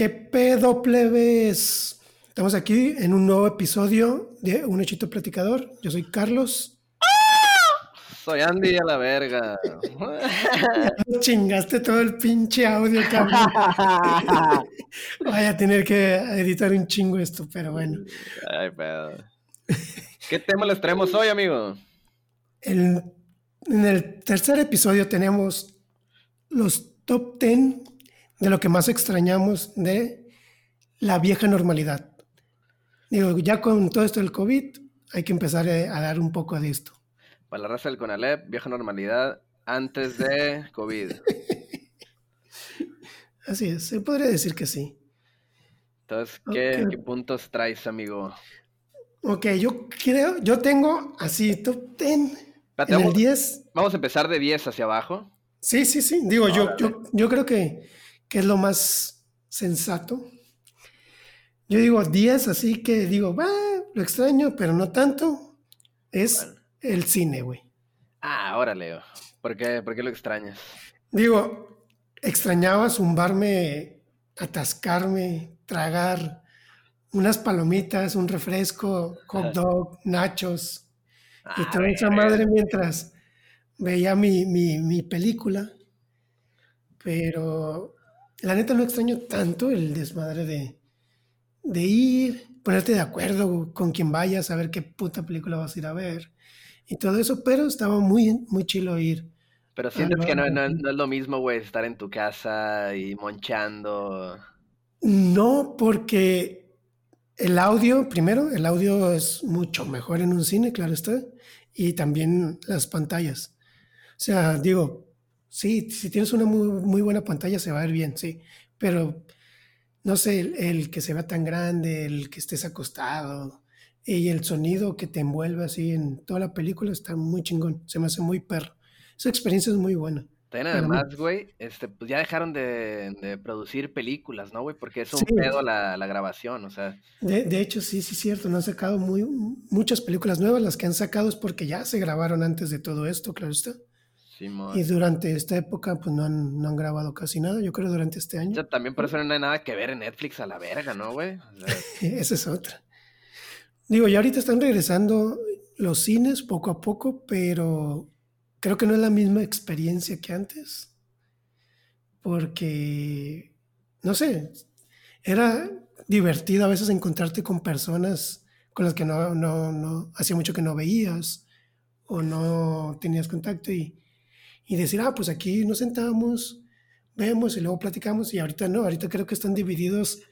¿Qué pedo, plebes? Estamos aquí en un nuevo episodio de Un Hechito Platicador. Yo soy Carlos. Soy Andy a la verga. Chingaste todo el pinche audio, cabrón. Vaya a tener que editar un chingo esto, pero bueno. Ay, pedo. ¿Qué tema les traemos hoy, amigo? El- en el tercer episodio tenemos los top 10 de lo que más extrañamos de la vieja normalidad. Digo, ya con todo esto del COVID, hay que empezar eh, a dar un poco de esto. Para la raza del Conalep, vieja normalidad antes de COVID. Así es, se podría decir que sí. Entonces, ¿qué, Ok. qué puntos traes, amigo? Ok, yo creo, yo tengo así top 10 Espérate, en el vamos, 10. vamos a empezar de 10 hacia abajo. Sí, sí, sí. Digo, yo, yo, yo creo que, que es lo más sensato. Yo digo 10, así que digo, va, lo extraño, pero no tanto. Es Bueno. el cine, güey. Ah, órale. ¿Por qué, ¿Por qué lo extrañas? Digo, extrañaba zumbarme, atascarme, tragar unas palomitas, un refresco, hot dog, nachos y Ah, toda esa madre mientras veía mi, mi, mi película. Pero la neta no extraño tanto el desmadre de, de ir, ponerte de acuerdo con quien vayas, a ver qué puta película vas a ir a ver y todo eso, pero estaba muy, muy chilo ir. Pero sientes que no, no, no- no. no es lo mismo, güey, estar en tu casa y monchando. No, porque el audio, primero, el audio es mucho mejor en un cine, claro está, y también las pantallas. O sea, digo, sí, si tienes una muy, muy buena pantalla se va a ver bien, sí, pero no sé, el, el que se vea tan grande, el que estés acostado y el sonido que te envuelve así en toda la película está muy chingón, se me hace muy perro. Esa experiencia es muy buena. También además, güey, este, pues ya dejaron de, de producir películas, ¿no, güey? Porque es un Sí. pedo la, la grabación, o sea. De, de hecho, sí, sí, es cierto. No han sacado muy, muchas películas nuevas. Las que han sacado es porque ya se grabaron antes de todo esto, claro está. Simón. Y durante esta época, pues no han, no han grabado casi nada. Yo creo durante este O año. sea, también por eso no hay nada que ver en Netflix a la verga, ¿no, güey? O sea, Esa es otra. Digo, ya ahorita están regresando los cines poco a poco, pero creo que no es la misma experiencia que antes. Porque, no sé, era divertido a veces encontrarte con personas con las que no, no, no, hacía mucho que no veías o no tenías contacto y, y decir, ah, pues aquí nos sentamos, vemos y luego platicamos y ahorita no, ahorita creo que están divididos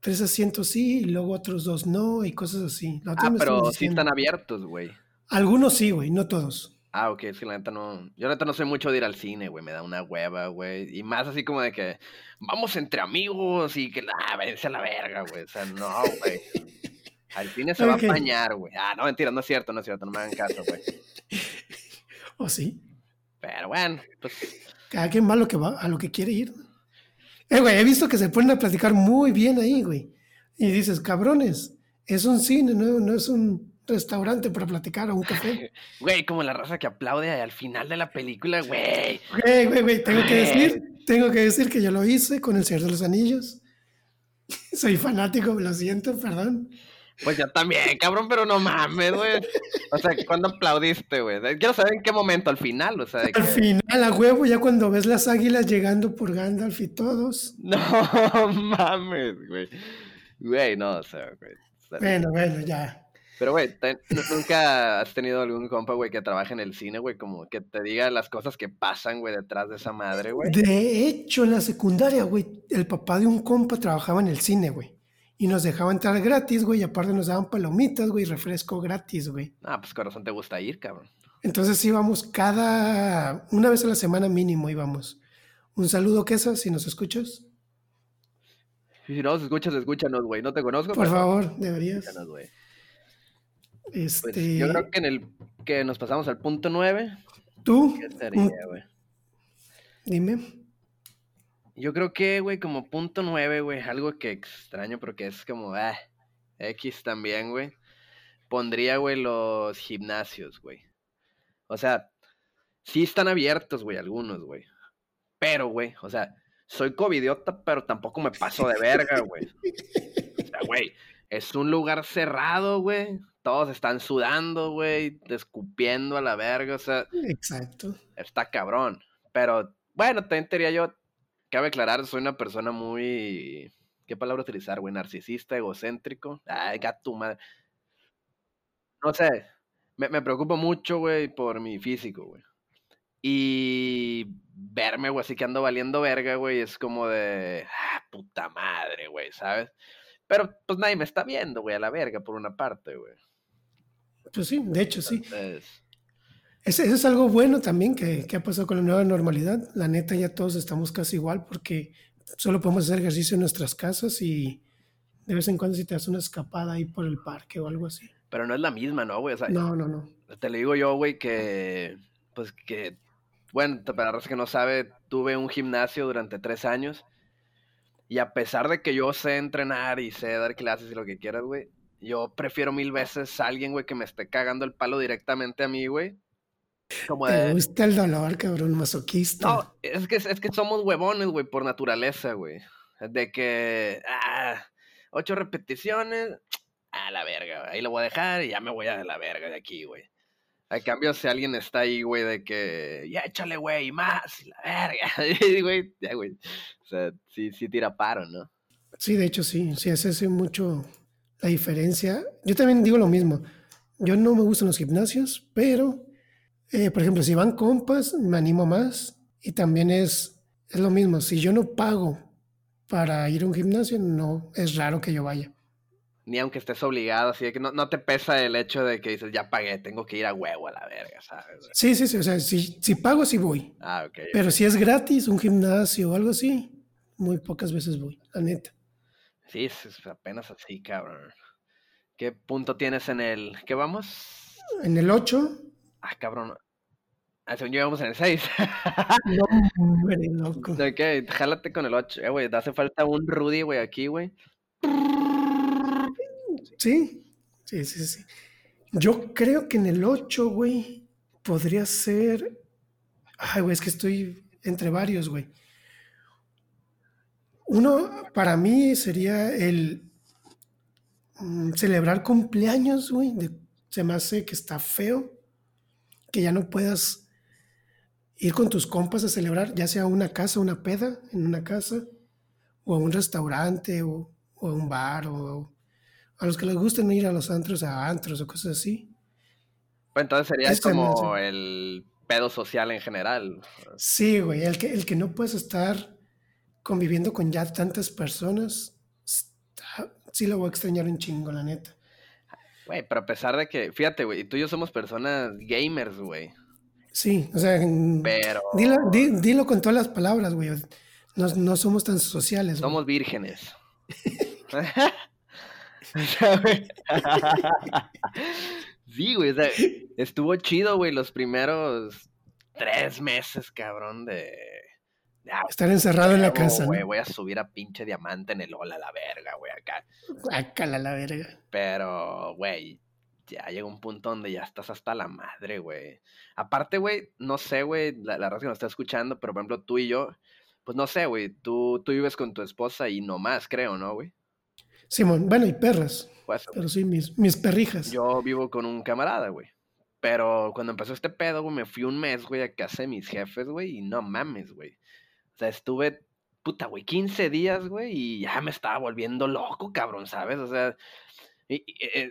tres asientos sí y luego otros dos no y cosas así. La Ah, pero sí están abiertos, güey. Algunos sí, güey, no todos. Ah, ok, que la neta no. Yo la neta no soy mucho de ir al cine, güey. Me da una hueva, güey. Y más así como de que vamos entre amigos y que la váyanse a la verga, güey. O sea, no, güey. Al cine se va a bañar, güey. Ah, no, mentira, no es cierto, no es cierto, no me hagan caso, güey. ¿O sí? Pero bueno, pues Cada quien va a lo que va, a lo que quiere ir. Eh, güey, he visto que se ponen a platicar muy bien ahí, güey. Y dices, cabrones, es un cine, no, no es un restaurante para platicar o un café. Güey, como la raza que aplaude al final de la película, güey. Güey, güey, güey, tengo que decir, tengo que decir que yo lo hice con El Señor de los Anillos. Soy fanático, lo siento, perdón. Pues yo también, cabrón, pero no mames, güey. O sea, ¿cuándo aplaudiste, güey? Quiero saber en qué momento, al final, o sea, de que... Al final, a huevo, ya cuando ves las águilas llegando por Gandalf y todos. No mames, güey. Güey, no, o sea, güey. Bueno, bueno, ya. Pero, güey, ¿nunca has tenido algún compa, güey, que trabaje en el cine, güey? Como que te diga las cosas que pasan, güey, detrás de esa madre, güey. De hecho, en la secundaria, güey, el papá de un compa trabajaba en el cine, güey. Y nos dejaba entrar gratis, güey, y aparte nos daban palomitas, güey, refresco gratis, güey. Ah, pues corazón te gusta ir, cabrón. Entonces íbamos cada, una vez a la semana mínimo íbamos. Un saludo, Queso, si nos escuchas. Si no, si escuchas, escúchanos, güey. No te conozco, Por pero favor, deberías. escúchanos, güey. Este, Pues yo creo que en el que nos pasamos al punto nueve, tú, ¿qué mm, sería, güey? dime. Yo creo que, güey, como punto nueve, güey, algo que extraño porque es como, ah, X también, güey. Pondría, güey, los gimnasios, güey. O sea, sí están abiertos, güey, algunos, güey. Pero, güey, o sea, soy covidiota, pero tampoco me paso de verga, güey. O sea, güey, es un lugar cerrado, güey. Todos están sudando, güey, escupiendo a la verga, o sea. Exacto. Está cabrón. Pero, bueno, también diría yo, cabe aclarar, soy una persona muy. ¿Qué palabra utilizar, güey? Narcisista, egocéntrico. Ay, gato madre. No sé. Me, me preocupo mucho, güey, por mi físico, güey. Y verme, güey, así que ando valiendo verga, güey, es como de, ah, puta madre, güey, ¿sabes? Pero pues nadie me está viendo, güey, a la verga, por una parte, güey. Pues sí, de hecho, sí. Eso es algo bueno también que, que, ha pasado con la nueva normalidad. La neta, ya todos estamos casi igual porque solo podemos hacer ejercicio en nuestras casas y de vez en cuando si te das una escapada ahí por el parque o algo así. Pero no es la misma, ¿no, güey? O sea, no, no, no. Te lo digo yo, güey, que pues que bueno, para la que no sabe, tuve un gimnasio durante tres años. Y a pesar de que yo sé entrenar y sé dar clases y lo que quieras, güey, yo prefiero mil veces a alguien, güey, que me esté cagando el palo directamente a mí, güey. Como de... Te gusta el dolor, cabrón, masoquista. No, es que, es que somos huevones, güey, por naturaleza, güey. De que, ah, ocho repeticiones, a la verga, ahí lo voy a dejar y ya me voy a la verga de aquí, güey. A cambio, si alguien está ahí, güey, de que, ya échale, güey, más, la verga. güey, ya, güey. O sea, sí, sí tira paro, ¿no? Sí, de hecho, sí. Sí, hace mucho la diferencia. Yo también digo lo mismo. Yo no me gustan los gimnasios, pero, eh, por ejemplo, si van compas, me animo más. Y también es, es lo mismo. Si yo no pago para ir a un gimnasio, no es raro que yo vaya ni aunque estés obligado, así de que no, no, te pesa el hecho de que dices, ya pagué, tengo que ir a huevo a la verga, ¿sabes? Sí, sí, sí, o sea, si, si pago, sí voy. Ah, ok. Pero si es gratis, un gimnasio o algo así, muy pocas veces voy, la neta. Sí, es apenas así, cabrón. ¿Qué punto tienes en el... ¿Qué vamos? En el 8. Ah, cabrón. Ah, según yo en el 6. no, hombre, loco. Ok, jálate con el 8. Eh, güey, hace falta un Rudy, güey, aquí, güey. Sí, sí, sí, sí. Yo creo que en el 8, güey, podría ser. Ay, güey, es que estoy entre varios, güey. Uno, para mí, sería el mm, celebrar cumpleaños, güey. se me hace que está feo que ya no puedas ir con tus compas a celebrar, ya sea a una casa, una peda en una casa, o a un restaurante, o, o a un bar, o a los que les gusten ir a los antros, a antros o cosas así. Pues entonces sería como el pedo social en general. Sí, güey, el que, el que no puedes estar conviviendo con ya tantas personas, sí lo voy a extrañar un chingo, la neta. Güey, pero a pesar de que, fíjate, güey, tú y yo somos personas gamers, güey. Sí, o sea, pero... Dilo, dilo con todas las palabras, güey. No, no somos tan sociales. Somos vírgenes. sí, güey, estuvo chido, güey, los primeros tres meses, cabrón, de... Estar encerrado en la casa. Güey, voy a subir a pinche diamante en el ola a la verga, güey, acá. Acá la verga. Pero, güey, ya llega un punto donde ya estás hasta la madre, güey. Aparte, güey, no sé, güey, la, la raza que nos está escuchando, pero por ejemplo, tú y yo, pues no sé, güey, tú, tú vives con tu esposa y no más, creo, ¿no, güey? Simón, bueno, y perras. Pues, pero sí, mis, mis perrijas. Yo vivo con un camarada, güey. Pero cuando empezó este pedo, güey, me fui un mes, güey, a casa de mis jefes, güey, y no mames, güey. O sea, estuve, puta, güey, 15 días, güey, y ya me estaba volviendo loco, cabrón, ¿sabes? O sea, e,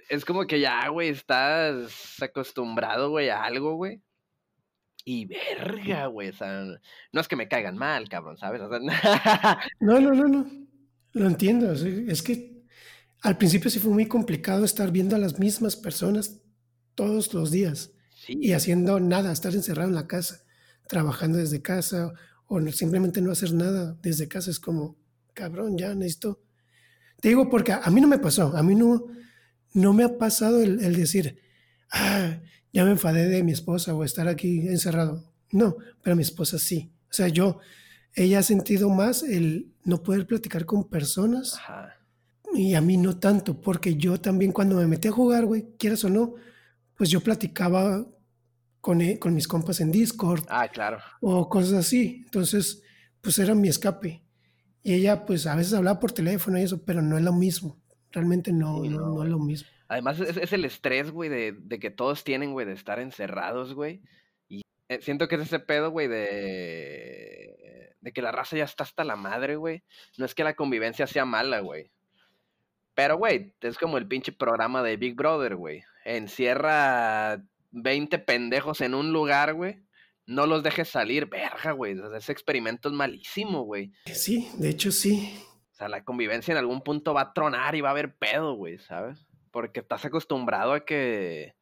es como que ya, güey, estás acostumbrado, güey, a algo, güey. Y verga, güey, o sea, no es que me caigan mal, cabrón, ¿sabes? O sea, no, no, no, no. Lo entiendo. Es que al principio sí fue muy complicado estar viendo a las mismas personas todos los días y haciendo nada, estar encerrado en la casa, trabajando desde casa o simplemente no hacer nada desde casa. Es como, cabrón, ya necesito. Te digo porque a, mí no me pasó, a mí no, no me ha pasado el, el decir, ah, ya me enfadé de mi esposa o estar aquí encerrado. No, pero mi esposa sí. O sea, yo, ella ha sentido más el no poder platicar con personas. Ajá y a mí no tanto, porque yo también cuando me metí a jugar, güey, quieras o no, pues yo platicaba con, con mis compas en Discord. Ah, claro. O cosas así. Entonces, pues era mi escape. Y ella, pues, a veces hablaba por teléfono y eso, pero no es lo mismo. Realmente no, Sí, no, no, no es lo mismo. Además, es, es el estrés, güey, de, de que todos tienen, güey, de estar encerrados, güey. Y eh, siento que es ese pedo, güey, de, de que la raza ya está hasta la madre, güey. No es que la convivencia sea mala, güey. Pero, güey, es como el pinche programa de Big Brother, güey. Encierra 20 pendejos en un lugar, güey. No los dejes salir, verga, güey. O sea, ese experimento es malísimo, güey. Sí, de hecho sí. O sea, la convivencia en algún punto va a tronar y va a haber pedo, güey, ¿sabes? Porque estás acostumbrado a que.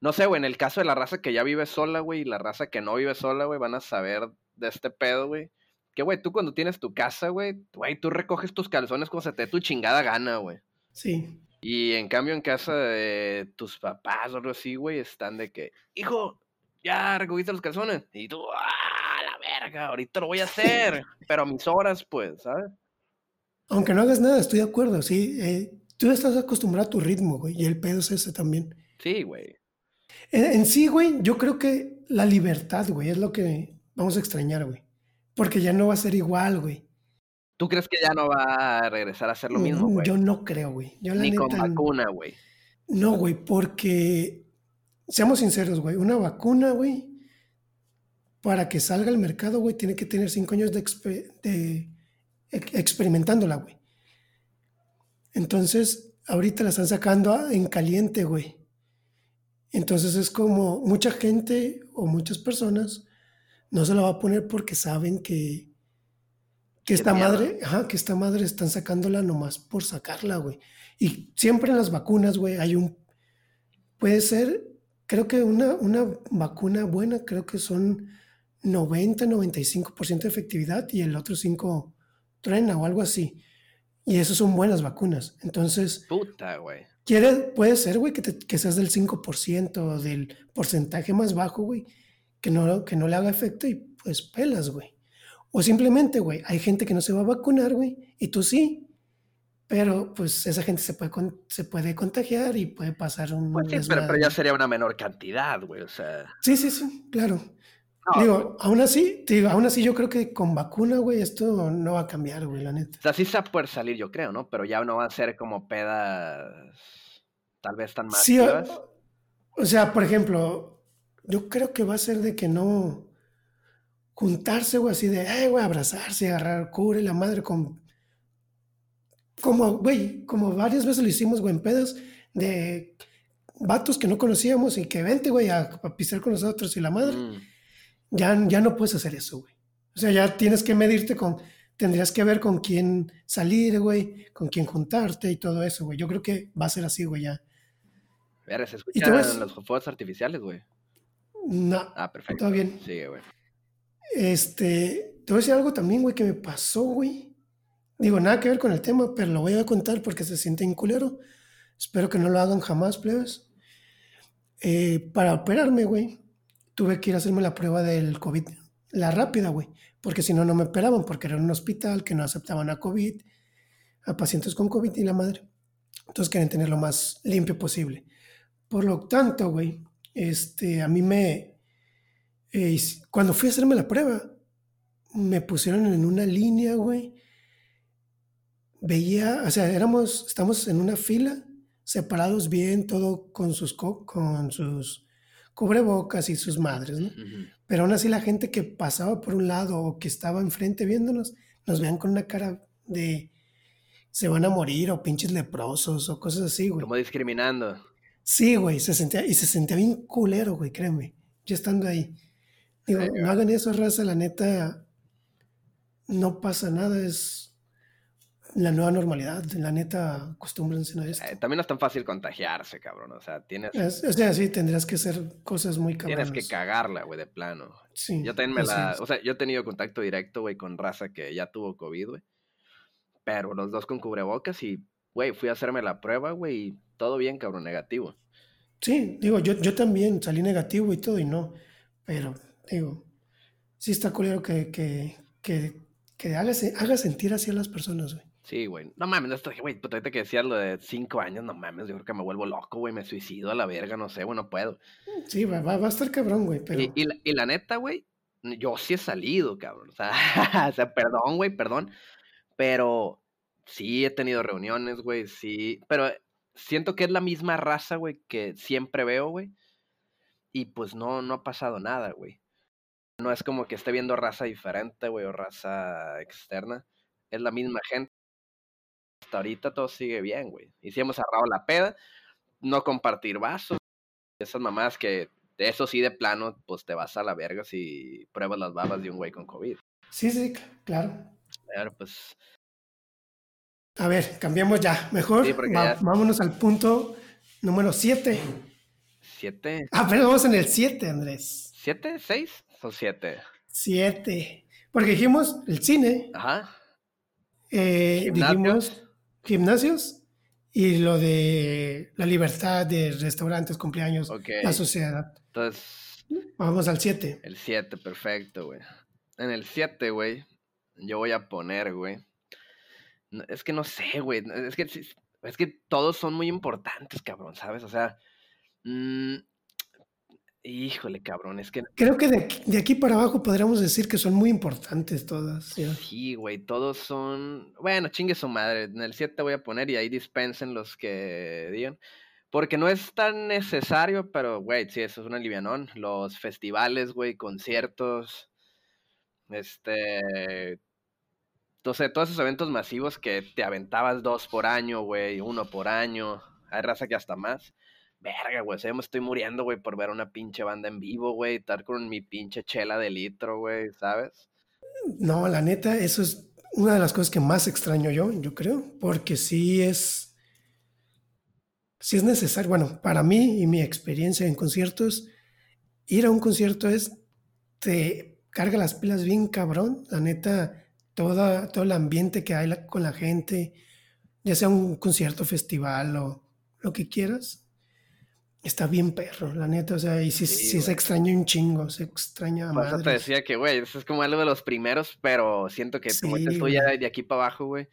No sé, güey, en el caso de la raza que ya vive sola, güey, y la raza que no vive sola, güey, van a saber de este pedo, güey. Que, güey, tú cuando tienes tu casa, güey, güey, tú recoges tus calzones como se te dé tu chingada gana, güey. Sí. Y en cambio, en casa de tus papás o algo así, güey, están de que, hijo, ya recogiste los calzones. Y tú, ah, la verga, ahorita lo voy a hacer. Pero a mis horas, pues, ¿sabes? Aunque no hagas nada, estoy de acuerdo, sí. eh, tú estás acostumbrado a tu ritmo, güey, y el pedo es ese también. Sí, güey. En, en sí, güey, yo creo que la libertad, güey, es lo que vamos a extrañar, güey. Porque ya no va a ser igual, güey. ¿Tú crees que ya no va a regresar a ser lo mismo, güey? Yo no creo, güey. Yo la Ni con vacuna, güey. No, güey, porque seamos sinceros, güey, una vacuna, güey, para que salga al mercado, güey, tiene que tener cinco años de, expe- de ex- experimentándola, güey. Entonces, ahorita la están sacando a- en caliente, güey. Entonces es como mucha gente o muchas personas no se la va a poner porque saben que, que esta miedo. madre, ajá, que esta madre están sacándola nomás por sacarla, güey. Y siempre en las vacunas, güey, hay un, puede ser, creo que una, una vacuna buena, creo que son 90, 95% de efectividad y el otro 5 truena o algo así. Y esas son buenas vacunas. Entonces, Puta, güey. quiere, puede ser, güey, que, te- que seas del 5% o del porcentaje más bajo, güey, que no, que no le haga efecto y pues pelas, güey. O simplemente, güey, hay gente que no se va a vacunar, güey, y tú sí. Pero pues esa gente se puede, se puede contagiar y puede pasar un Pues sí, pero, pero ya sería una menor cantidad, güey. O sea. Sí, sí, sí, claro. No, digo, aún así, digo, aún así yo creo que con vacuna, güey, esto no va a cambiar, güey, la neta. O sea, sí se va a poder salir, yo creo, ¿no? Pero ya no va a ser como pedas tal vez tan Sí, o, masivas. o sea, por ejemplo, yo creo que va a ser de que no juntarse, güey, así de, eh, güey, abrazarse, agarrar, cubre la madre con... Como, güey, como varias veces lo hicimos, güey, en pedas de vatos que no conocíamos y que vente, güey, a, a pisar con nosotros y la madre. Mm. Ya, ya no puedes hacer eso, güey. O sea, ya tienes que medirte con, tendrías que ver con quién salir, güey, con quién juntarte y todo eso, güey. Yo creo que va a ser así, güey, ya. Verga, se Y te vas- escuchan los fuegos artificiales, güey. No, Ah, perfecto. todo bien. Sigue, güey. Este, te voy a decir algo también, güey, que me pasó, güey. Digo, nada que ver con el tema, pero lo voy a contar porque se siente en. Espero que no lo hagan jamás, plebes. Eh, para operarme, güey, tuve que ir a hacerme la prueba del COVID, la rápida, güey, porque si no, no me operaban, porque era un hospital que no aceptaban a COVID, a pacientes con COVID y la madre. Entonces querían tener lo más limpio posible. Por lo tanto, güey, este, a mí me, eh, cuando fui a hacerme la prueba, me pusieron en una línea, güey. Veía, o sea, éramos, estamos en una fila, separados bien, todo con sus, co- con sus cubrebocas y sus madres, ¿no? Pero aún así la gente que pasaba por un lado o que estaba enfrente viéndonos, nos veían con una cara de se van a morir o pinches leprosos o cosas así, güey. Como discriminando. Sí, güey, se sentía, y se sentía bien culero, güey, créeme, yo estando ahí. Digo, Sí, no hagan eso, raza, la neta, no pasa nada, es la nueva normalidad, la neta, acostúmbrense a esto. Eh, también no es tan fácil contagiarse, cabrón. O sea, tienes, Es- o sea, sí, tendrás que hacer cosas muy tienes cabronas. que cagarla, güey, de plano. Sí, Yo también me la. es. O sea, yo he tenido contacto directo, güey, con raza que ya tuvo COVID, güey. Pero los dos con cubrebocas y, güey, fui a hacerme la prueba, güey, y todo bien, cabrón, negativo. Sí, digo, yo, yo también salí negativo y todo y no, pero digo, sí está culero que, que, que, que haga, haga sentir así a las personas, güey. Sí, güey. No mames, esto, güey, puta, ahorita que decías lo de cinco años, no mames, yo creo que me vuelvo loco, güey, me suicido a la verga, no sé, güey, no puedo. Sí, va, va, va a estar cabrón, güey, pero Y, y la, y la neta, güey, yo sí he salido, cabrón. O sea, o sea, perdón, güey, perdón. Pero sí he tenido reuniones, güey, sí. Pero siento que es la misma raza, güey, que siempre veo, güey. Y pues no, no ha pasado nada, güey. No es como que esté viendo raza diferente, güey, o raza externa. Es la misma gente. Hasta ahorita todo sigue bien, güey. Y si hemos cerrado la peda, no compartir vasos. Esas mamás que, eso sí, de plano, pues te vas a la verga si pruebas las babas de un güey con COVID. Sí, sí, claro. Claro, pues. A ver, cambiamos ya. Mejor sí, va, ya... vámonos al punto número 7. ¿7? Ah, pero vamos en el 7, Andrés. ¿7? ¿6? Son siete. Siete. Porque dijimos el cine. Ajá. Eh, ¿Gimnasios? Gimnasios y lo de la libertad de restaurantes, cumpleaños, okay. la sociedad. Entonces. Vamos al siete El siete perfecto, güey. En el siete güey, yo voy a poner, güey. Es que no sé, güey. Es que, es que todos son muy importantes, cabrón, ¿sabes? O sea, mm, Híjole, cabrón, es que... Creo que de aquí, para abajo podríamos decir que son muy importantes todas. Sí, güey, todos son... Bueno, chingue su madre, en el 7 voy a poner y ahí dispensen los que digan. Porque no es tan necesario, pero, güey, sí, eso es un alivianón. Los festivales, güey, conciertos, este... Entonces, todos esos eventos masivos que te aventabas dos por año, güey, uno por año, hay raza que hasta más verga, güey, o sea, me estoy muriendo, güey, por ver una pinche banda en vivo, güey, estar con mi pinche chela de litro, güey, ¿sabes? No, la neta, eso es una de las cosas que más extraño yo, yo creo, porque sí es, sí es necesario, bueno, para mí y mi experiencia en conciertos, ir a un concierto es, te carga las pilas bien cabrón, la neta, toda, todo el ambiente que hay con la gente, ya sea un concierto, festival o lo que quieras, Está bien perro, la neta, o sea, y sí, se extraña un chingo, se extraña a Por eso te decía que, güey, eso es como algo de los primeros, pero siento que como te estoy ya de aquí para abajo, güey.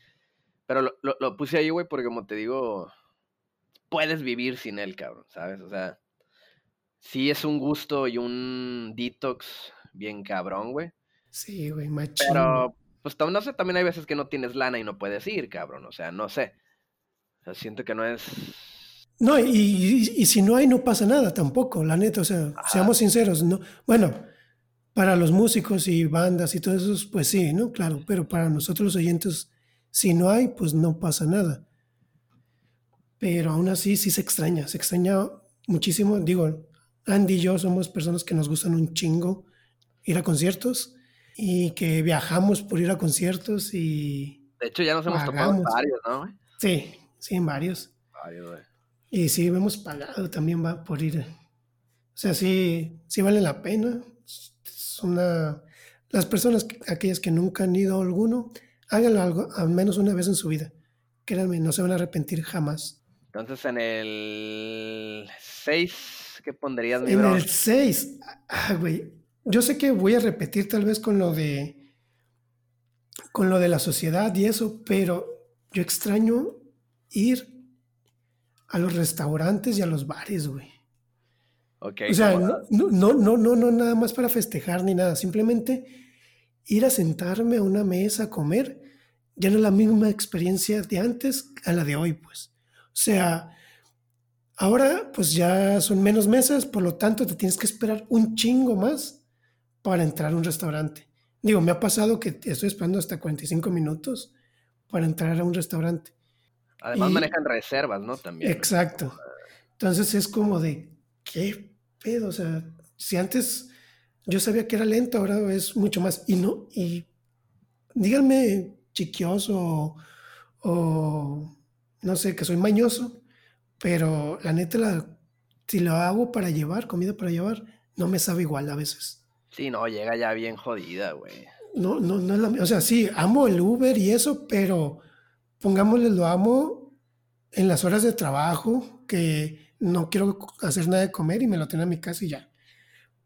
Pero lo, lo, puse ahí, güey, porque como te digo, puedes vivir sin él, cabrón, ¿sabes? O sea, sí es un gusto y un detox bien cabrón, güey. Sí, güey, machín. Pero, pues no sé, también hay veces que no tienes lana y no puedes ir, cabrón, o sea, no sé. O sea, siento que no es no, y, si no hay, no pasa nada tampoco, la neta, o sea, seamos sinceros, ¿no? Bueno, para los músicos y bandas y todo eso, pues sí, ¿no? Claro, pero para nosotros los oyentes, si no hay, pues no pasa nada. Pero aún así sí se extraña, se extraña muchísimo. Digo, Andy y yo somos personas que nos gustan un chingo ir a conciertos y que viajamos por ir a conciertos y... De hecho, ya nos hemos topado varios, ¿no? Sí, sí, en varios. Varios, güey. Y sí, hemos pagado también va por ir. O sea, sí, sí vale la pena. Son las personas, aquellas que nunca han ido a alguno, háganlo algo, al menos una vez en su vida. Créanme, no se van a arrepentir jamás. Entonces, en el 6, ¿qué pondrías, mi En el 6, ah, güey. Yo sé que voy a repetir tal vez con lo de con lo de la sociedad y eso, pero yo extraño ir a los restaurantes y a los bares, güey. Okay, o sea, no, no, no, no, no, nada más para festejar ni nada, simplemente ir a sentarme a una mesa a comer ya no es la misma experiencia de antes a la de hoy, pues. O sea, ahora pues ya son menos mesas, por lo tanto te tienes que esperar un chingo más para entrar a un restaurante. Digo, me ha pasado que estoy esperando hasta 45 minutos para entrar a un restaurante. Además manejan reservas, ¿no? También. Exacto. Entonces es como de, ¿qué pedo? O sea, si antes yo sabía que era lento, ahora es mucho más. Y no, y díganme chiquioso o, no sé, que soy mañoso, pero la neta, la, si lo hago para llevar, comida para llevar, no me sabe igual a veces. Sí, no, llega ya bien jodida, güey. No, no, no es la O sea, sí, amo el Uber y eso, pero pongámosle, lo amo en las horas de trabajo, que no quiero hacer nada de comer y me lo tengo en mi casa y ya.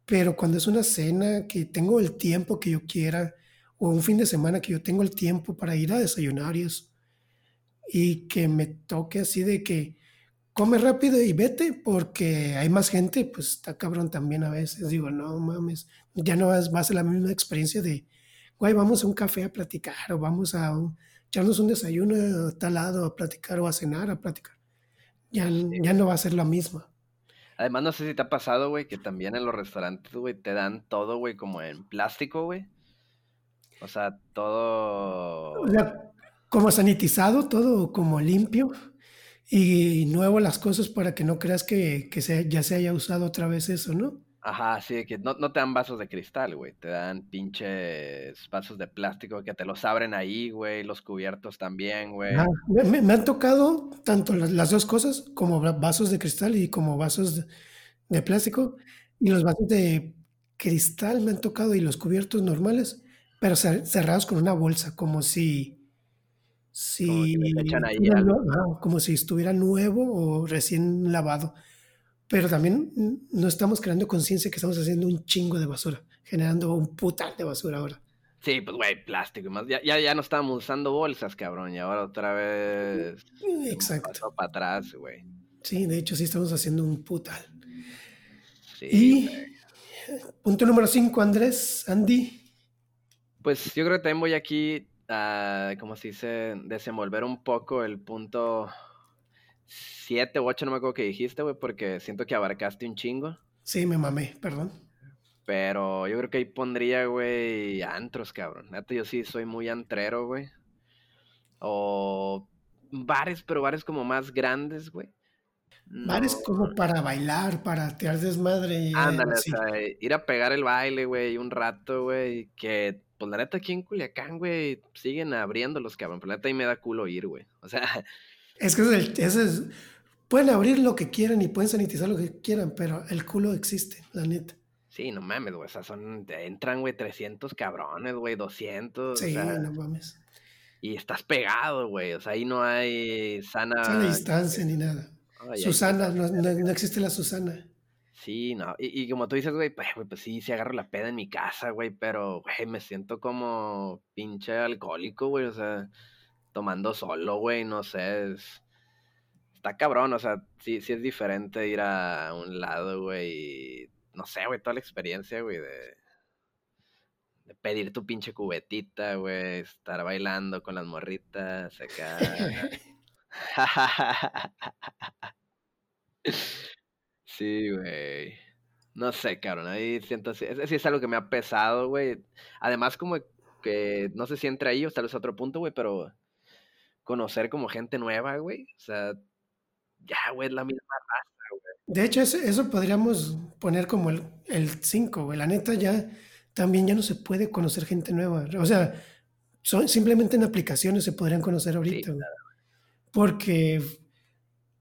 Pero cuando es una cena que tengo el tiempo que yo quiera, o un fin de semana que yo tengo el tiempo para ir a desayunar y que me toque así de que come rápido y vete porque hay más gente, pues está cabrón también a veces. Digo, no mames, ya no va a ser la misma experiencia de, güey, vamos a un café a platicar o vamos a un, echarnos un desayuno a tal lado a platicar o a cenar a platicar. Ya, ya no va a ser la misma. Además, no sé si te ha pasado, güey, que también en los restaurantes, güey, te dan todo, güey, como en plástico, güey. O sea, todo... O sea, como sanitizado, todo como limpio y nuevo las cosas para que no creas que, que se, ya se haya usado otra vez eso, ¿no? Ajá, sí, que no, no te dan vasos de cristal, güey. Te dan pinches vasos de plástico que te los abren ahí, güey. Los cubiertos también, güey. Ah, me, me, han tocado tanto las, las, dos cosas, como vasos de cristal y como vasos de, de, plástico. Y los vasos de cristal me han tocado y los cubiertos normales, pero cerrados con una bolsa, como si... Si, como, ahí no, como si estuviera nuevo o recién lavado pero también no estamos creando conciencia que estamos haciendo un chingo de basura, generando un putal de basura ahora. Sí, pues güey, plástico. Más. Ya, ya, ya no estábamos usando bolsas, cabrón, y ahora otra vez. Exacto. Para atrás, güey. Sí, de hecho sí estamos haciendo un putal. Sí, y punto número 5, Andrés, Andy. Pues yo creo que también voy aquí a, como se dice, desenvolver un poco el punto siete u ocho, no me acuerdo que dijiste, güey, porque siento que abarcaste un chingo. Sí, me mamé, perdón. Pero yo creo que ahí pondría, güey, antros, cabrón. Neta, yo sí soy muy antrero, güey. O bares, pero bares como más grandes, güey. Bares como para bailar, para tirar desmadre. Ándale, o sea, ir a pegar el baile, güey, un rato, güey. Que, pues la neta, aquí en Culiacán, güey, siguen abriéndolos, cabrón. Pero la neta ahí me da culo ir, güey. O sea, Es que ese es, pueden abrir lo que quieran y pueden sanitizar lo que quieran, pero el culo existe, la neta. Sí, no mames, güey. O sea, son, entran, güey, 300 cabrones, güey, 200. Sí, no mames. Y estás pegado, güey. O sea, ahí no hay sana. Sana distancia ni nada. Susana, no, no, existe la Susana. Sí, no. Y, y como tú dices, güey, pues, pues sí, sí agarro la peda en mi casa, güey, pero, güey, me siento como pinche alcohólico, güey. O sea, tomando solo, güey, no sé, es... Está cabrón, o sea, sí, sí es diferente ir a un lado, güey, y... No sé, güey, toda la experiencia, güey, de... De pedir tu pinche cubetita, güey, estar bailando con las morritas acá. sí, güey. No sé, cabrón, ahí siento, sí, sí es algo que me ha pesado, güey. Además, como que, no sé si entra ahí o tal vez otro punto, güey, pero conocer como gente nueva, güey. O sea, ya, güey, es la misma raza, güey. De hecho, eso, eso podríamos poner como el 5, güey. La neta ya también ya no se puede conocer gente nueva. O sea, son, simplemente en aplicaciones se podrían conocer ahorita, güey. Porque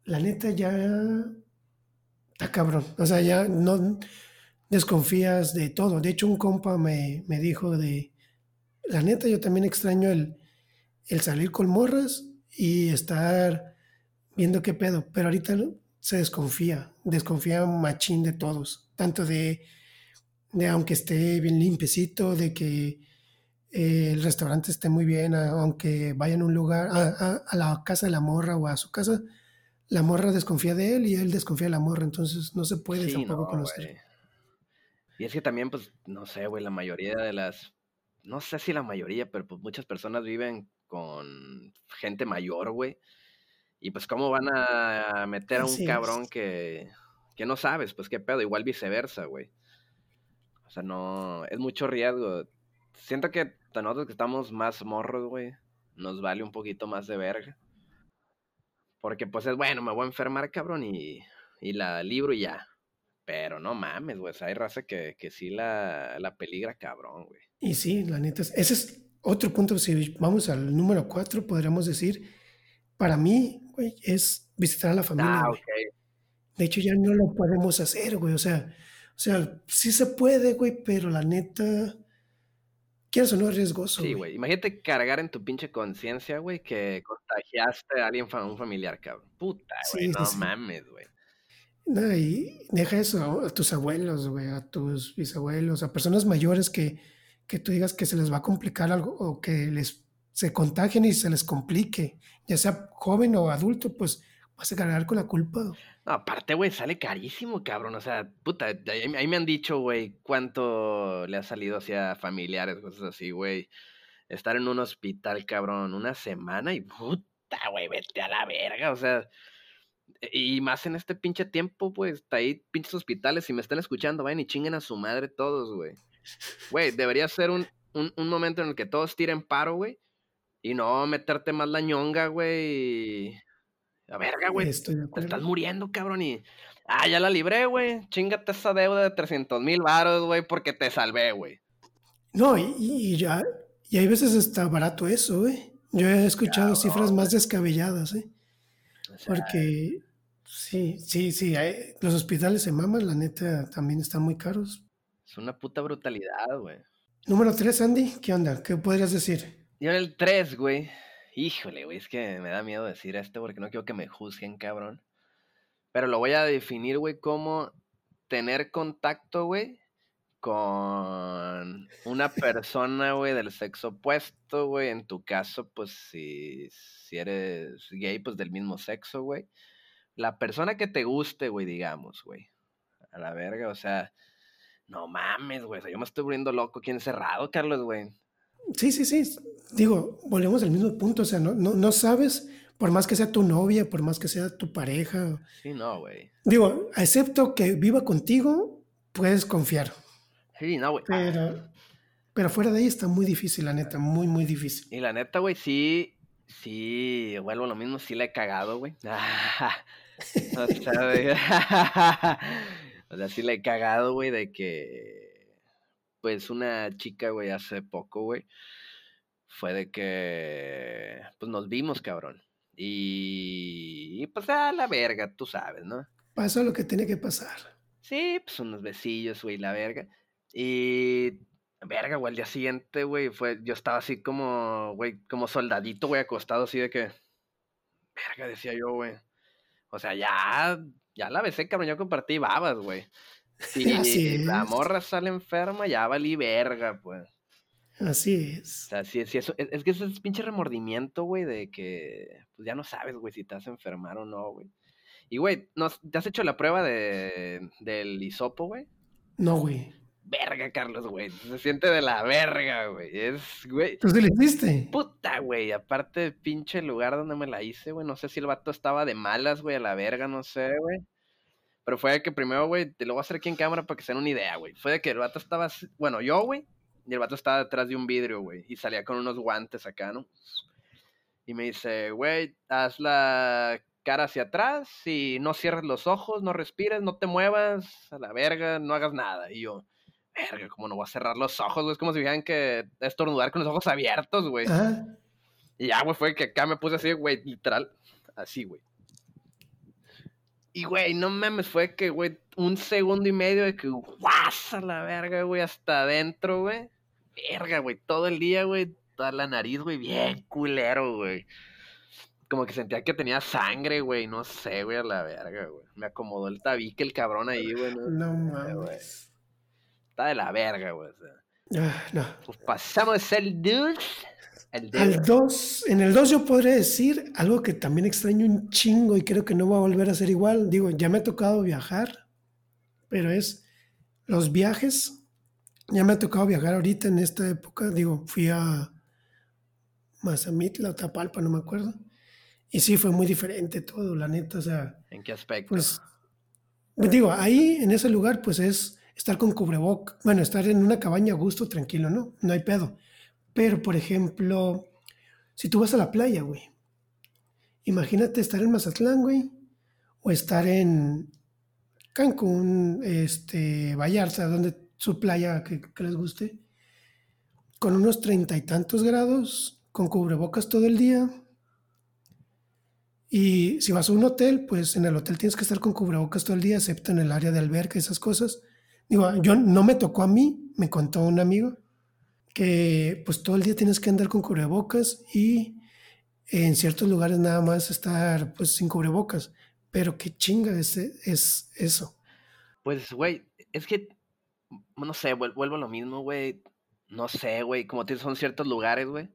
la neta ya está cabrón. O sea, ya no desconfías de todo. De hecho, un compa me, me dijo de, la neta, yo también extraño el, el salir con morras y estar viendo qué pedo. Pero ahorita se desconfía, desconfía machín de todos, tanto de, de aunque esté bien limpiecito, de que eh, el restaurante esté muy bien, aunque vayan a un lugar, a, a, la casa de la morra o a su casa, la morra desconfía de él y él desconfía de la morra, entonces no se puede tampoco conocer. Y es que también, pues, no sé, güey, la mayoría de las, no sé si la mayoría, pero pues muchas personas viven con gente mayor, güey. Y pues, ¿cómo van a meter a un cabrón que, que no sabes? Pues, qué pedo, igual viceversa, güey. O sea, no, es mucho riesgo. Siento que nosotros que estamos más morros, güey, nos vale un poquito más de verga. Porque pues es bueno, me voy a enfermar, cabrón, y, y la libro y ya. Pero no mames, güey, hay raza que, que sí la, la peligra, cabrón, güey. Y sí, la neta, ese es otro punto, si vamos al número cuatro, podríamos decir, para mí, güey, es visitar a la familia. Ah, De hecho, ya no lo podemos hacer, güey. O sea, o sea, sí se puede, güey, pero la neta, quieres o no es riesgoso. Sí, güey. Imagínate cargar en tu pinche conciencia, güey, que contagiaste a alguien, un familiar, cabrón. Puta, güey, no mames, güey. No, y deja eso a tus abuelos, güey, a tus bisabuelos, a personas mayores que que tú digas que se les va a complicar algo o que les se contagien y se les complique, ya sea joven o adulto, pues vas a cargar con la culpa. No, aparte, güey, sale carísimo, cabrón. O sea, puta, ahí me han dicho, güey, cuánto le ha salido hacia familiares, cosas así, güey. estar en un hospital, cabrón, una semana y puta, güey, vete a la verga, o sea, y más en este pinche tiempo, pues, está ahí pinches hospitales, si me están escuchando, vayan y chinguen a su madre todos, güey. Güey, debería ser un, un, un momento en el que todos tiren paro, güey, y no meterte más la ñonga, güey. A verga, güey. Te estás muriendo, cabrón. Y. Ah, ya la libré, güey. Chingate esa deuda de 300 mil baros, güey, porque te salvé, güey. No, y, ya. Y hay veces está barato eso, güey. Yo he escuchado cifras más descabelladas, ¿eh? porque. Sí, sí, sí. los hospitales se maman, la neta, también están muy caros. Es una puta brutalidad, güey. Número 3, Andy. ¿Qué onda? ¿Qué podrías decir? Yo en el 3, güey. Híjole, güey, es que me da miedo decir esto porque no quiero que me juzguen, cabrón. Pero lo voy a definir, güey, como tener contacto, güey, con una persona, güey, del sexo opuesto, güey. En tu caso, pues si, si eres gay, pues del mismo sexo, güey. La persona que te guste, güey, digamos, güey. A la verga, o sea, no mames, güey. yo me estoy volviendo loco aquí encerrado, Carlos, güey. Sí, sí, sí. Digo, volvemos al mismo punto. O sea, no, no, no sabes, por más que sea tu novia, por más que sea tu pareja. Sí, no, güey. Digo, excepto que viva contigo, puedes confiar. Sí, no, güey. Pero, pero fuera de ahí está muy difícil, la neta, muy, muy difícil. Y la neta, güey, sí, sí, vuelvo a lo mismo, sí le he cagado, güey. o sea, o sea, sí le he cagado, güey, de que pues una chica, güey, hace poco, güey, fue de que, pues nos vimos, cabrón. Y, pues a la verga, tú sabes, ¿no? Pasó lo que tiene que pasar. Sí, pues unos besillos, güey, la verga. Y, verga, güey, al día siguiente, güey, fue, yo estaba así como, güey, como soldadito, güey, acostado así de que, verga, decía yo, güey. O sea, ya, ya la besé, cabrón, yo compartí babas, güey. Si la morra sale enferma, ya valí verga, pues. Así es. O sea, sí, sí, eso, es, que eso es pinche remordimiento, güey, de que pues ya no sabes, güey, si te vas a enfermar o no, güey. Y, güey, ¿te has hecho la prueba de, del hisopo, güey? No, güey. Verga, Carlos, güey. Se siente de la verga, güey. Es, güey. ¿Tú sí le hiciste? Puta, güey. Aparte, pinche lugar donde me la hice, güey. No sé si el vato estaba de malas, güey, a la verga, no sé, güey. Pero fue de que primero, güey, te lo voy a hacer aquí en cámara para que se den una idea, güey. Fue de que el vato estaba, bueno, yo, güey, y el vato estaba detrás de un vidrio, güey, y salía con unos guantes acá, ¿no? Y me dice, güey, haz la cara hacia atrás y no cierres los ojos, no respires, no te muevas, a la verga, no hagas nada. Y yo, verga, ¿cómo no voy a cerrar los ojos, güey? Es como si dijeran que estornudar con los ojos abiertos, güey. Y ya, güey, fue que acá me puse así, güey, literal, así, güey. Y, güey, no mames, fue que, güey, un segundo y medio de que, guasa la verga, güey, hasta adentro, güey. Verga, güey, todo el día, güey, toda la nariz, güey, bien culero, güey. Como que sentía que tenía sangre, güey, no sé, güey, a la verga, güey. Me acomodó el tabique el cabrón ahí, güey. No, mames. Está de la verga, güey. O sea. Ah, no. Pues pasamos el dulce al 2, en el 2 yo podría decir algo que también extraño un chingo y creo que no va a volver a ser igual. Digo, ya me ha tocado viajar, pero es los viajes. Ya me ha tocado viajar ahorita en esta época. Digo, fui a Mazamitla, Tapalpa, no me acuerdo. Y sí, fue muy diferente todo, la neta. O sea, ¿en qué aspecto? Pues, digo, ahí en ese lugar, pues es estar con cubreboca. Bueno, estar en una cabaña a gusto, tranquilo, ¿no? No hay pedo pero, por ejemplo, si tú vas a la playa, güey, imagínate estar en Mazatlán, güey, o estar en Cancún, este, Vallarta, donde su playa que, les guste, con unos treinta y tantos grados, con cubrebocas todo el día. Y si vas a un hotel, pues en el hotel tienes que estar con cubrebocas todo el día, excepto en el área de alberca, esas cosas. Digo, yo no me tocó a mí, me contó un amigo que pues todo el día tienes que andar con cubrebocas y en ciertos lugares nada más estar pues sin cubrebocas. Pero qué chinga es, es eso. Pues, güey, es que, no sé, vuelvo a lo mismo, güey. No sé, güey, como son ciertos lugares, güey.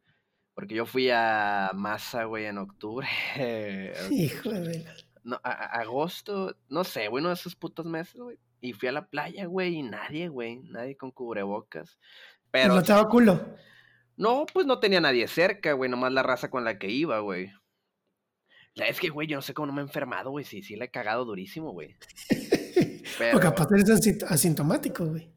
Porque yo fui a Massa, güey, en octubre. Hijo de no, agosto, no sé, güey, uno de esos putos meses, güey. Y fui a la playa, güey, y nadie, güey, nadie con cubrebocas. Pero. estaba culo. No, pues no tenía nadie cerca, güey, nomás la raza con la que iba, güey. La es que, güey, yo no sé cómo no me he enfermado, güey, sí, sí le he cagado durísimo, güey. o capaz eres asintomático, güey.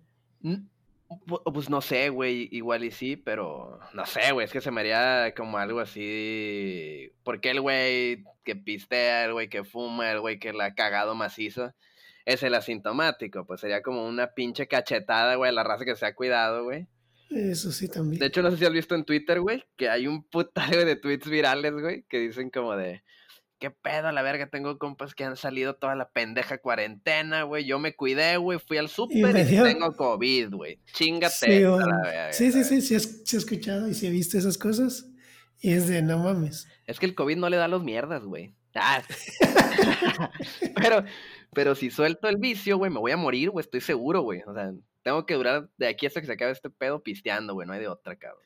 Pues no sé, güey, igual y sí, pero no sé, güey, es que se me haría como algo así. Porque el güey que pistea, el güey que fuma, el güey que la ha cagado macizo, es el asintomático. Pues sería como una pinche cachetada, güey, la raza que se ha cuidado, güey. Eso sí también. De hecho, no sé si has visto en Twitter, güey, que hay un putario de tweets virales, güey, que dicen como de ¿Qué pedo a la verga? Tengo compas que han salido toda la pendeja cuarentena, güey. Yo me cuidé, güey. Fui al súper y, tengo COVID, güey. Chingate. Sí, la sí, sí, sí, sí, he escuchado y sí he visto esas cosas. Y es de no mames. Es que el COVID no le da los mierdas, güey. Ah. pero, pero si suelto el vicio, güey, me voy a morir, güey. Estoy seguro, güey. O sea, tengo que durar de aquí hasta que se acabe este pedo pisteando, güey. No hay de otra, cabrón.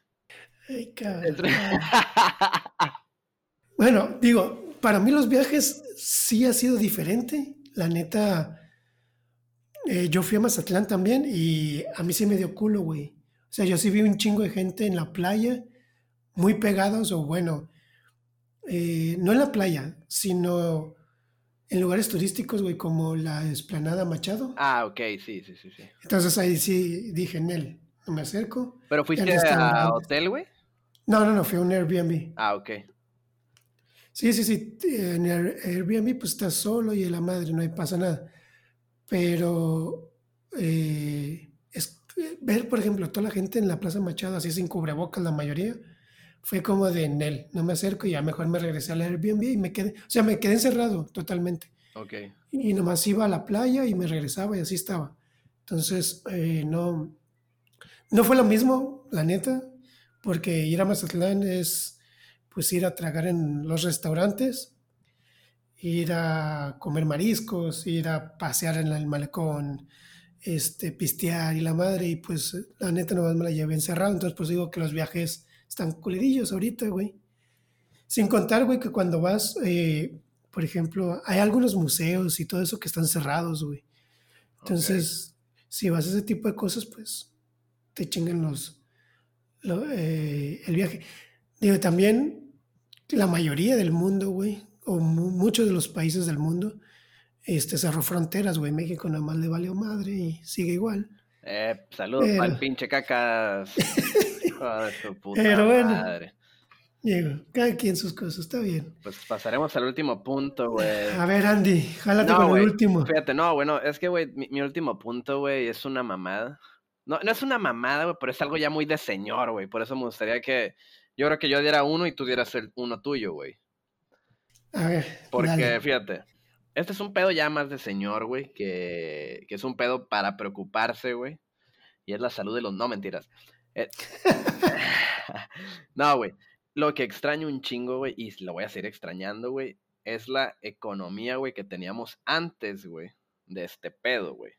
Ay, cabrón. bueno, digo, para mí los viajes sí ha sido diferente. La neta, eh, yo fui a Mazatlán también y a mí sí me dio culo, güey. O sea, yo sí vi un chingo de gente en la playa, muy pegados, o bueno, eh, no en la playa, sino en lugares turísticos, güey, como la Esplanada Machado. Ah, ok, sí, sí, sí. sí. Entonces ahí sí dije, Nel, no me acerco. ¿Pero fuiste a hotel, güey? No, no, no, fui a un Airbnb. Ah, ok. Sí, sí, sí. En Airbnb pues estás solo y en la madre no hay pasa nada. Pero eh, es, ver, por ejemplo, toda la gente en la Plaza Machado así sin cubrebocas, la mayoría, fue como de Nel, no me acerco y ya mejor me regresé al Airbnb y me quedé, o sea, me quedé encerrado totalmente. Ok. Y nomás iba a la playa y me regresaba y así estaba. Entonces, eh, no, no fue lo mismo, la neta, porque ir a Mazatlán es pues ir a tragar en los restaurantes, ir a comer mariscos, ir a pasear en el malecón, este, pistear y la madre, y pues la neta nomás me la llevé encerrado, entonces pues digo que los viajes están culerillos ahorita, güey. Sin contar, güey, que cuando vas, eh, por ejemplo, hay algunos museos y todo eso que están cerrados, güey. Entonces, si vas a ese tipo de cosas, pues te chingan los, eh, el viaje. Digo, también la mayoría del mundo, güey, o muchos de los países del mundo, este, cerró fronteras, güey. México nada más le valió madre y sigue igual. Eh, saludos para el pinche cacas. puta Pero bueno, madre. Diego, cada quien sus cosas, está bien. Pues pasaremos al último punto, güey. A ver, Andy, jálate con el último. Fíjate, no, bueno, es que, güey, mi, mi, último punto, güey, es una mamada. No, no es una mamada, güey, pero es algo ya muy de señor, güey. Por eso me gustaría que yo creo que yo diera uno y tú dieras el uno tuyo, güey. A ver. Porque, fíjate, este es un pedo ya más de señor, güey, que, que es un pedo para preocuparse, güey. Y es la salud de los... No, mentiras. Eh, no, güey. Lo que extraño un chingo, güey, y lo voy a seguir extrañando, güey, es la economía, güey, que teníamos antes, güey, de este pedo, güey.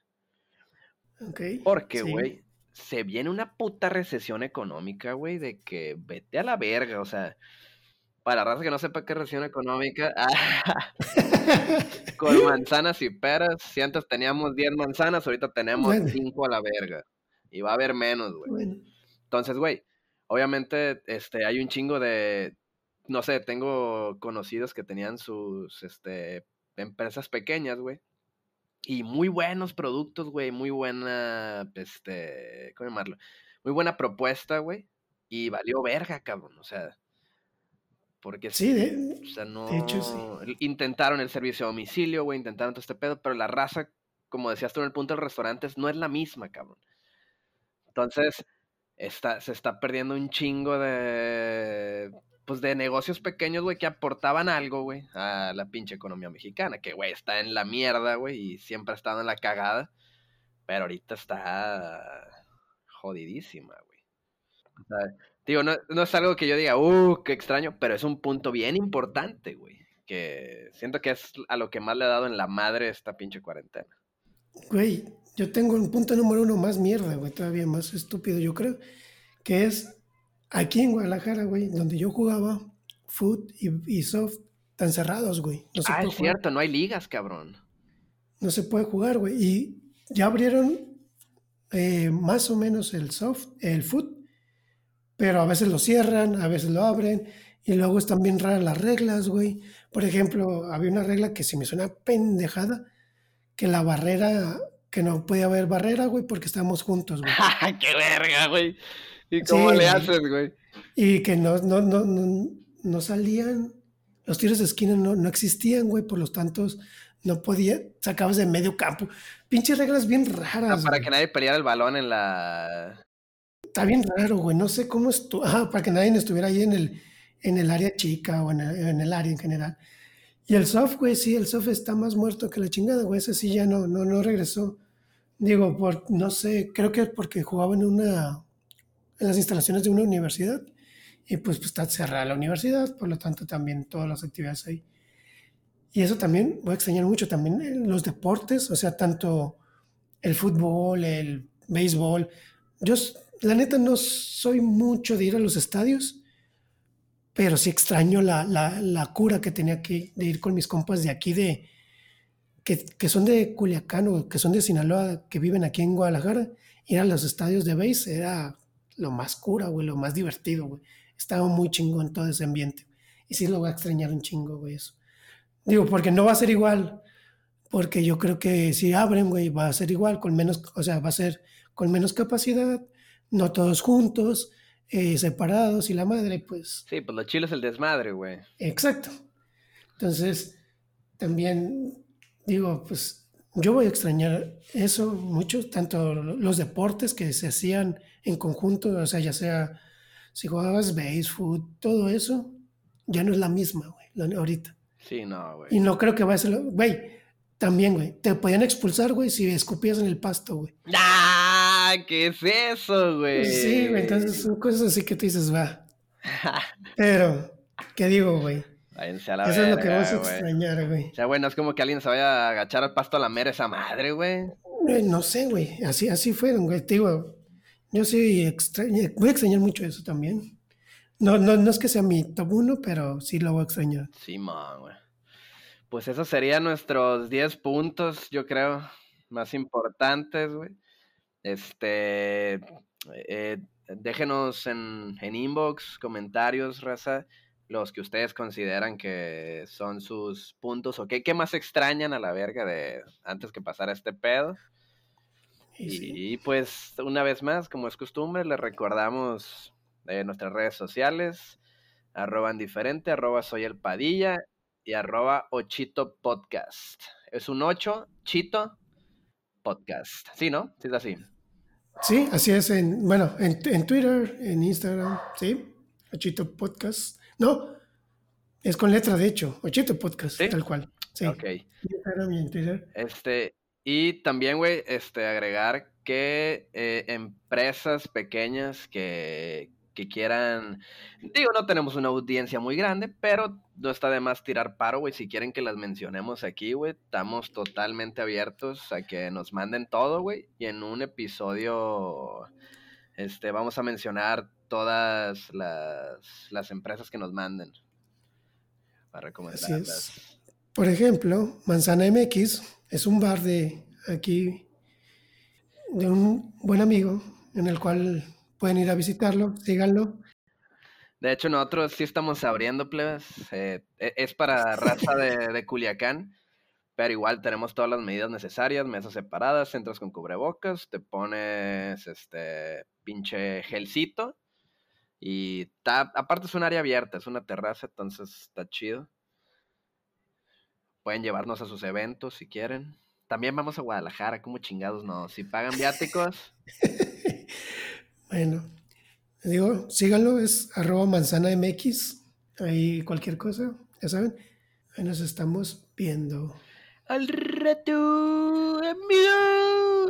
Ok. Porque, güey, se viene una puta recesión económica, güey, de que vete a la verga, o sea, para raza que no sepa qué recesión económica, con manzanas y peras, si antes teníamos 10 manzanas, ahorita tenemos 5 a la verga, y va a haber menos, güey. Entonces, güey, obviamente, este, hay un chingo de, no sé, tengo conocidos que tenían sus, este, empresas pequeñas, güey, y muy buenos productos, güey, muy buena, este, ¿cómo llamarlo? Muy buena propuesta, güey. Y valió verga, cabrón, o sea. Porque sí, de, o sea, no, intentaron el servicio a domicilio, güey, intentaron todo este pedo, pero la raza, como decías tú en el punto del restaurante, no es la misma, cabrón. Entonces, está, se está perdiendo un chingo de pues de negocios pequeños, güey, que aportaban algo, güey, a la pinche economía mexicana, que, güey, está en la mierda, güey, y siempre ha estado en la cagada, pero ahorita está jodidísima, güey. Digo, no, no es algo que yo diga, uh, qué extraño, pero es un punto bien importante, güey, que siento que es a lo que más le ha dado en la madre esta pinche cuarentena. Güey, yo tengo un punto número uno más mierda, güey, todavía más estúpido, yo creo, que es Aquí en Guadalajara, güey, donde yo jugaba, foot y, soft, están cerrados, güey. ah, es cierto, no hay ligas, cabrón. No se puede jugar, güey. Y ya abrieron eh, más o menos el soft, el foot, pero a veces lo cierran, a veces lo abren, y luego están bien raras las reglas, güey. Por ejemplo, había una regla que se me suena pendejada, que la barrera, que no podía haber barrera, güey, porque estábamos juntos, güey. ¡Qué verga, güey! ¿Y cómo le haces, güey? Y que no, no, no, no, no salían, los tiros de esquina no, no existían, güey, por los tantos no podía, sacabas de medio campo. Pinches reglas bien raras. para que nadie peleara el balón en la. Está bien raro, güey. No sé cómo estuvo. Para que nadie estuviera ahí en el, en el área chica o en el, en el área en general. Y el soft, güey, sí, el soft está más muerto que la chingada, güey. Ese sí ya no, no, no regresó. Digo, por, no sé, creo que porque jugaba en una, en las instalaciones de una universidad. Y pues, pues está cerrada la universidad, por lo tanto también todas las actividades ahí. Y eso también voy a extrañar mucho también los deportes, o sea, tanto el fútbol, el béisbol. Yo, la neta, no soy mucho de ir a los estadios, pero sí extraño la, la, la cura que tenía que de ir con mis compas de aquí, de que, que, son de Culiacán o que son de Sinaloa, que viven aquí en Guadalajara. Ir a los estadios de béis era lo más cura, güey, lo más divertido, güey. Estaba muy chingón todo ese ambiente. Y sí lo voy a extrañar un chingo, güey, eso. Digo, porque no va a ser igual. Porque yo creo que si abren, güey, va a ser igual, con menos, o sea, va a ser con menos capacidad, no todos juntos, eh, separados y la madre, pues. Sí, pues lo chilo es el desmadre, güey. Exacto. Entonces, también digo, pues yo voy a extrañar eso mucho, tanto los deportes que se hacían en conjunto, o sea, ya sea si jugabas béisbol, todo eso, ya no es la misma, güey, ahorita. Sí, no, güey. Y no creo que vaya a ser. Güey, también, güey. Te podían expulsar, güey, si escupías en el pasto, güey. ¡Ah! ¿Qué es eso, güey? Sí, güey. Entonces son cosas así que tú dices, va. Pero, ¿qué digo, güey? Váyanse a la Eso verga, es lo que vas a extrañar, güey. O sea, güey, no es como que alguien se vaya a agachar al pasto a la mera esa madre, güey. No sé, güey. Así, así fueron, güey. Te digo, yo sí extrañé, voy a extrañar mucho eso también. No, no, no es que sea mi top uno, pero sí lo voy a extrañar. Sí, man, güey. Pues esos serían nuestros 10 puntos, yo creo, más importantes, güey. Este, eh, déjenos en, en inbox, comentarios, raza, los que ustedes consideran que son sus puntos o qué, qué más extrañan a la verga de antes que pasara este pedo. Y, y pues una vez más, como es costumbre, les recordamos de nuestras redes sociales, arroba indiferente, arroba soy el padilla y arroba ochito podcast. Es un ocho, chito podcast. Sí, ¿no? Sí, es así. Sí, así es. En, bueno, en, en Twitter, en Instagram, sí, ochito podcast. No, es con letra de hecho, ochito podcast, ¿Sí? tal cual. Sí. Ok. Este, y también, güey, este, agregar que eh, empresas pequeñas que, que quieran, digo, no tenemos una audiencia muy grande, pero no está de más tirar paro, güey. Si quieren que las mencionemos aquí, güey, estamos totalmente abiertos a que nos manden todo, güey. Y en un episodio, este, vamos a mencionar todas las, las empresas que nos manden. Para recomendarlas. Por ejemplo, Manzana MX es un bar de aquí, de un buen amigo, en el cual pueden ir a visitarlo, síganlo. De hecho, nosotros sí estamos abriendo, plebes. eh, e- es para raza de, de Culiacán, pero igual tenemos todas las medidas necesarias, mesas separadas, entras con cubrebocas, te pones este pinche gelcito y está, aparte es un área abierta, es una terraza, entonces está chido. Pueden llevarnos a sus eventos si quieren. También vamos a Guadalajara, como chingados no. Si pagan viáticos, Bueno, digo, síganlo, es arroba manzana MX. Ahí cualquier cosa, ya saben. Ahí nos estamos viendo. al rato, amigo.